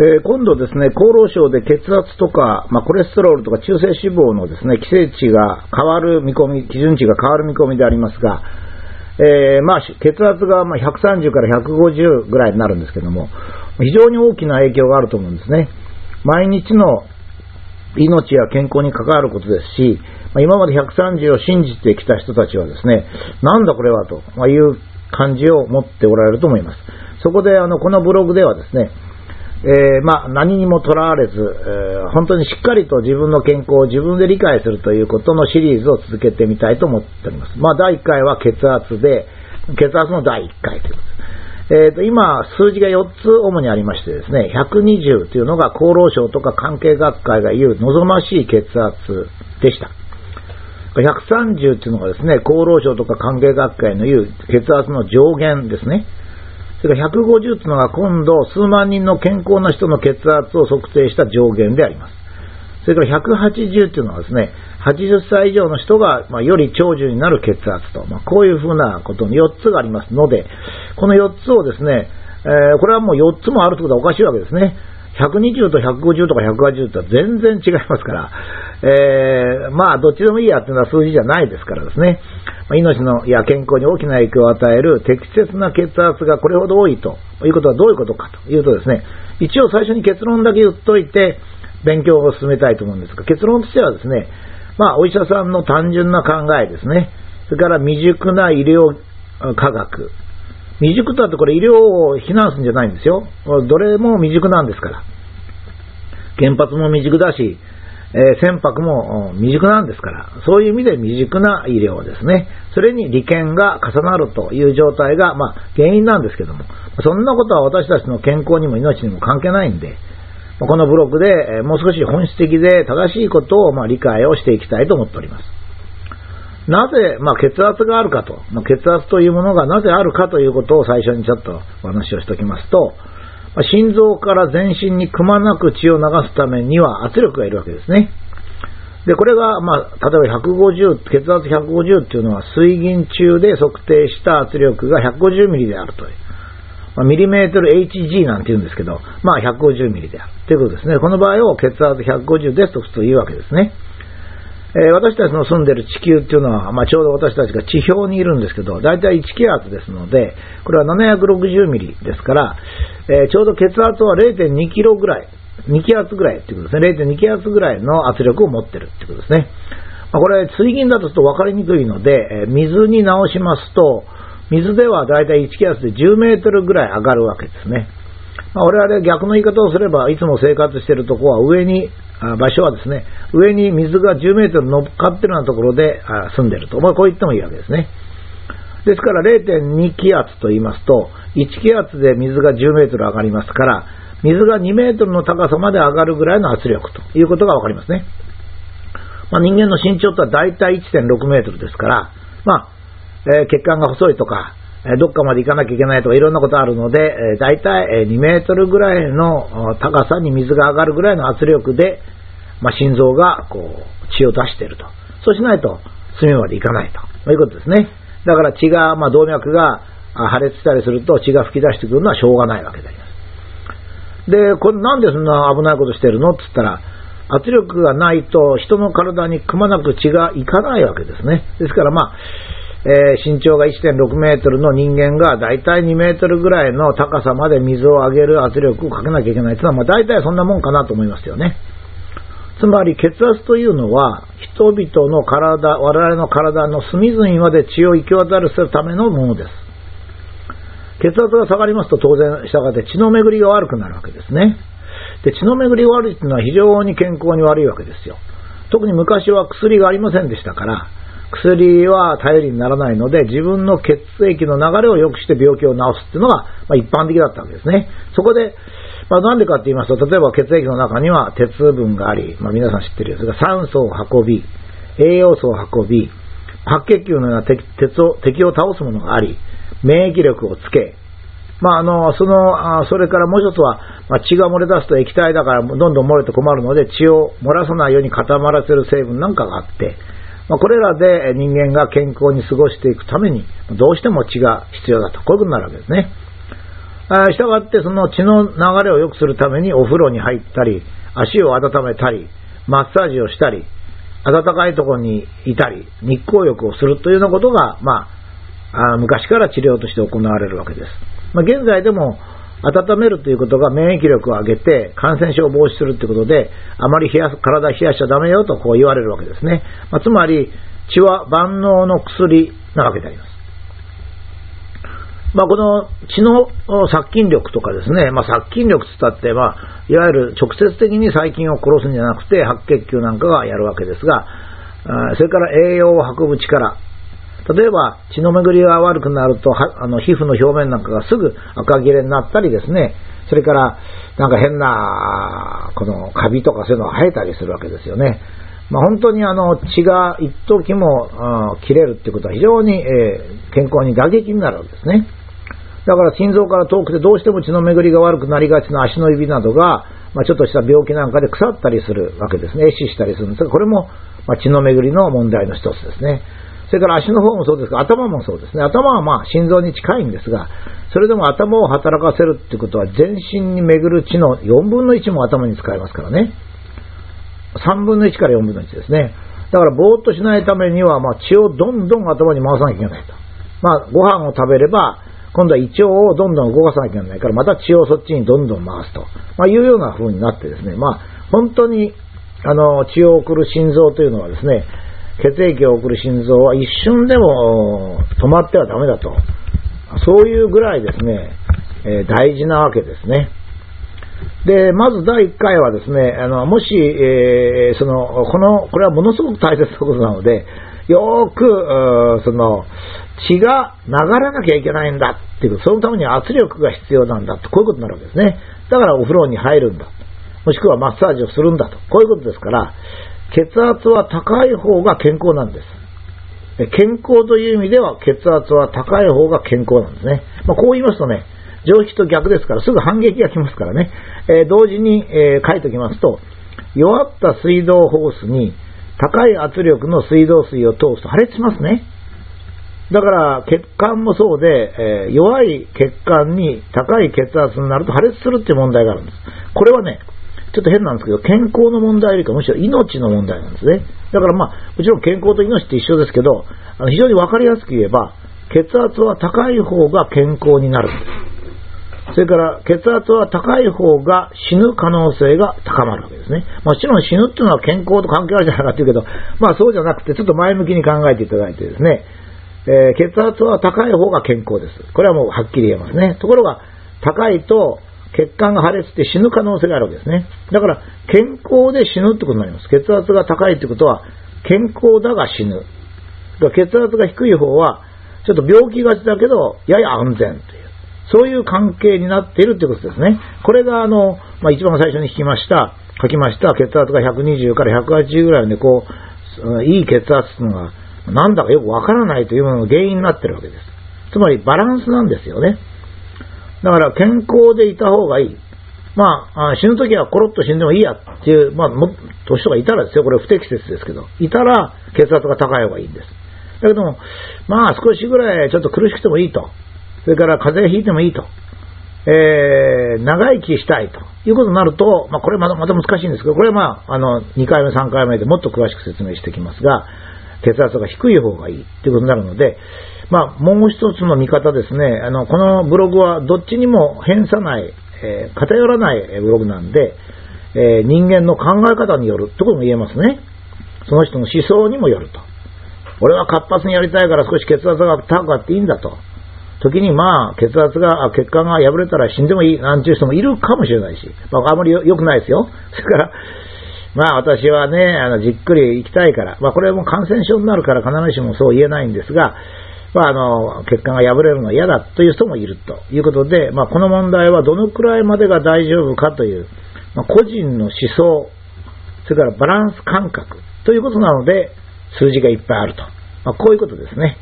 えー、今度ですね、厚労省で血圧とか、まあ、コレステロールとか中性脂肪のですね、規制値が変わる見込み、基準値が変わる見込みでありますが、えー、まあ、血圧がま130から150ぐらいになるんですけども、非常に大きな影響があると思うんですね。毎日の命や健康に関わることですし、ま今まで130を信じてきた人たちはですね、なんだこれはという感じを持っておられると思います。そこで、あの、このブログではですね、えー、まあ、何にもとらわれず、えー、本当にしっかりと自分の健康を自分で理解するということのシリーズを続けてみたいと思っております。まあ、第1回は血圧で、血圧の第1回ということです。えーと、今、数字が4つ主にありましてですね、120というのが厚労省とか関係学会が言う望ましい血圧でした。130というのがですね、厚労省とか関係学会の言う血圧の上限ですね。それから150というのが今度数万人の健康な人の血圧を測定した上限であります。それから180というのはですね、80歳以上の人が、ま、より長寿になる血圧と、まあ、こういうふうなことの4つがありますので、この4つをですね、えー、これはもう4つもあるということはおかしいわけですね。120と150とか180とは全然違いますから、えー、まあ、どっちでもいいやっていうのは数字じゃないですからですね。命のや健康に大きな影響を与える適切な血圧がこれほど多いということはどういうことかというとですね、一応最初に結論だけ言っといて、勉強を進めたいと思うんですが、結論としてはですね、まあ、お医者さんの単純な考えですね、それから未熟な医療科学、未熟だとこれ医療を非難するんじゃないんですよ。どれも未熟なんですから。原発も未熟だし、えー、船舶も未熟なんですから、そういう意味で未熟な医療ですね。それに利権が重なるという状態が、まあ、原因なんですけども、そんなことは私たちの健康にも命にも関係ないんで、このブログでもう少し本質的で正しいことをま理解をしていきたいと思っております。なぜ、まあ、血圧があるかと、まあ、血圧というものがなぜあるかということを最初にちょっとお話をしておきますと、心臓から全身にくまなく血を流すためには圧力がいるわけですね。で、これが、まあ、例えば150、血圧150っていうのは水銀中で測定した圧力が150ミリであるという。まあ、ミリメートル HG なんて言うんですけど、まあ150ミリである。ということですね。この場合を血圧150ですと普通言うわけですね。えー、私たちの住んでる地球っていうのは、まあ、ちょうど私たちが地表にいるんですけど、だいたい1気圧ですので、これは760ミリですから、えー、ちょうど血圧は0.2キロぐらい、2気圧ぐらいっていうことですね。0.2気圧ぐらいの圧力を持ってるってことですね。まあ、これ、水銀だとちょっと分かりにくいので、えー、水に直しますと、水ではだいたい1気圧で10メートルぐらい上がるわけですね。まあ、我々逆の言い方をすれば、いつも生活しているところは上に、場所はですね、上に水が10メートル乗っかってるようなところで住んでると。まあ、こう言ってもいいわけですね。ですから0.2気圧と言いますと、1気圧で水が10メートル上がりますから、水が2メートルの高さまで上がるぐらいの圧力ということがわかりますね。まあ、人間の身長とは大体1.6メートルですから、まあ、えー、血管が細いとか、えどっかまで行かなきゃいけないとかいろんなことあるので、えー、大体2メートルぐらいの高さに水が上がるぐらいの圧力で、まあ、心臓がこう血を出していると。そうしないと隅まで行かないということですね。だから血が、まあ、動脈が破裂したりすると血が噴き出してくるのはしょうがないわけであります。で、これなんでそんな危ないことしてるのって言ったら、圧力がないと人の体にくまなく血がいかないわけですね。ですからまあ、えー、身長が1.6メートルの人間がだいたい2メートルぐらいの高さまで水を上げる圧力をかけなきゃいけないというのは、まあ、大体そんなもんかなと思いますよね。つまり血圧というのは人々の体、我々の体の隅々まで血を行き渡るためのものです。血圧が下がりますと当然したがって血の巡りが悪くなるわけですね。で、血の巡りが悪いというのは非常に健康に悪いわけですよ。特に昔は薬がありませんでしたから、薬は頼りにならないので、自分の血液の流れを良くして病気を治すっていうのが、まあ、一般的だったわけですね。そこで、まあ、なんでかって言いますと、例えば血液の中には鉄分があり、まあ、皆さん知ってるよ。それから酸素を運び、栄養素を運び、白血球のような敵を敵を倒すものがあり、免疫力をつけ、まあ、あの、その、それからもう一つは、まあ、血が漏れ出すと液体だからどんどん漏れて困るので、血を漏らさないように固まらせる成分なんかがあって、まあ、これらで人間が健康に過ごしていくために、どうしても血が必要だと、こういうことになるわけですね。したがってその血の流れを良くするためにお風呂に入ったり、足を温めたり、マッサージをしたり、暖かいところにいたり、日光浴をするというようなことが、まあ、あ昔から治療として行われるわけです。まあ、現在でも、温めるということが免疫力を上げて感染症を防止するということで、あまり冷や体冷やしちゃダメよとこう言われるわけですね。まあ、つまり、血は万能の薬なわけであります。まあ、この血の殺菌力とかですね、まあ、殺菌力つったって、まあ、いわゆる直接的に細菌を殺すんじゃなくて、白血球なんかがやるわけですが、それから栄養を運ぶ力。例えば、血の巡りが悪くなると、あの皮膚の表面なんかがすぐ赤切れになったりですね、それから、なんか変な、このカビとかそういうのが生えたりするわけですよね。まあ、本当にあの血が一時も切れるっていうことは非常に、え、健康に打撃になるわけですね。だから心臓から遠くてどうしても血の巡りが悪くなりがちな足の指などが、まあ、ちょっとした病気なんかで腐ったりするわけですね。壊死したりするんですが、これも、ま血の巡りの問題の一つですね。それから足の方もそうですが、頭もそうですね。頭はまあ心臓に近いんですが、それでも頭を働かせるってことは全身に巡る血の4分の1も頭に使えますからね。3分の1から4分の1ですね。だからぼーっとしないためには、まあ、血をどんどん頭に回さなきゃいけないと。まあ、ご飯を食べれば、今度は胃腸をどんどん動かさなきゃいけないから、また血をそっちにどんどん回すと、まあ、いうような風になってですね、まあ、本当に、あの、血を送る心臓というのはですね、血液を送る心臓は一瞬でも止まってはダメだと。そういうぐらいですね、えー、大事なわけですね。で、まず第1回はですね、あの、もし、えー、その、この、これはものすごく大切なことなので、よく、その、血が流らなきゃいけないんだっていう、そのために圧力が必要なんだと、こういうことになるわけですね。だからお風呂に入るんだ。もしくはマッサージをするんだと。こういうことですから、血圧は高い方が健康なんです。健康という意味では血圧は高い方が健康なんですね。まあ、こう言いますとね、常識と逆ですからすぐ反撃が来ますからね。えー、同時に、えー、書いておきますと、弱った水道ホースに高い圧力の水道水を通すと破裂しますね。だから血管もそうで、えー、弱い血管に高い血圧になると破裂するっていう問題があるんです。これはね、ちょっと変なんですけど、健康の問題よりかむしろ命の問題なんですね。だからまあ、もちろん健康と命って一緒ですけど、あの非常にわかりやすく言えば、血圧は高い方が健康になるんです。それから血圧は高い方が死ぬ可能性が高まるわけですね。もちろん死ぬっていうのは健康と関係あるじゃないかっていうけど、まあそうじゃなくてちょっと前向きに考えていただいてですね、えー、血圧は高い方が健康です。これはもうはっきり言えますね。ところが高いと血管が破裂して死ぬ可能性があるわけですね。だから健康で死ぬってことになります。血圧が高いってことは健康だが死ぬ。血圧が低い方はちょっと病気がちだけどやや安全という。そういう関係になっているということですね。これがあの、まあ、一番最初に聞きました、書きました血圧が120から180ぐらいでこう、いい血圧というのが、なんだかよくわからないというものの原因になっているわけです。つまりバランスなんですよね。だから健康でいた方がいい。まあ、死ぬときはコロッと死んでもいいやっていう、まあ、も年とかいたらですよ、これ不適切ですけど、いたら血圧が高い方がいいんです。だけども、まあ少しぐらいちょっと苦しくてもいいと。それから風邪ひいてもいいと。えー、長生きしたいということになると、まあ、これまたまた難しいんですけど、これはまあ、あの、2回目、3回目でもっと詳しく説明していきますが、血圧が低い方がいいということになるので、まあ、もう一つの見方ですね、あの、このブログはどっちにも変さない、えー、偏らないブログなんで、えー、人間の考え方によるところも言えますね。その人の思想にもよると。俺は活発にやりたいから少し血圧が高くあっていいんだと。時にまあ、血圧が、血管が破れたら死んでもいいなんていう人もいるかもしれないし、まあ、あまり良くないですよ。それから、まあ私はね、あの、じっくり行きたいから、まあこれも感染症になるから必ずしもそう言えないんですが、まああの、血管が破れるのは嫌だという人もいるということで、まあこの問題はどのくらいまでが大丈夫かという、まあ、個人の思想、それからバランス感覚ということなので、数字がいっぱいあると。まあこういうことですね。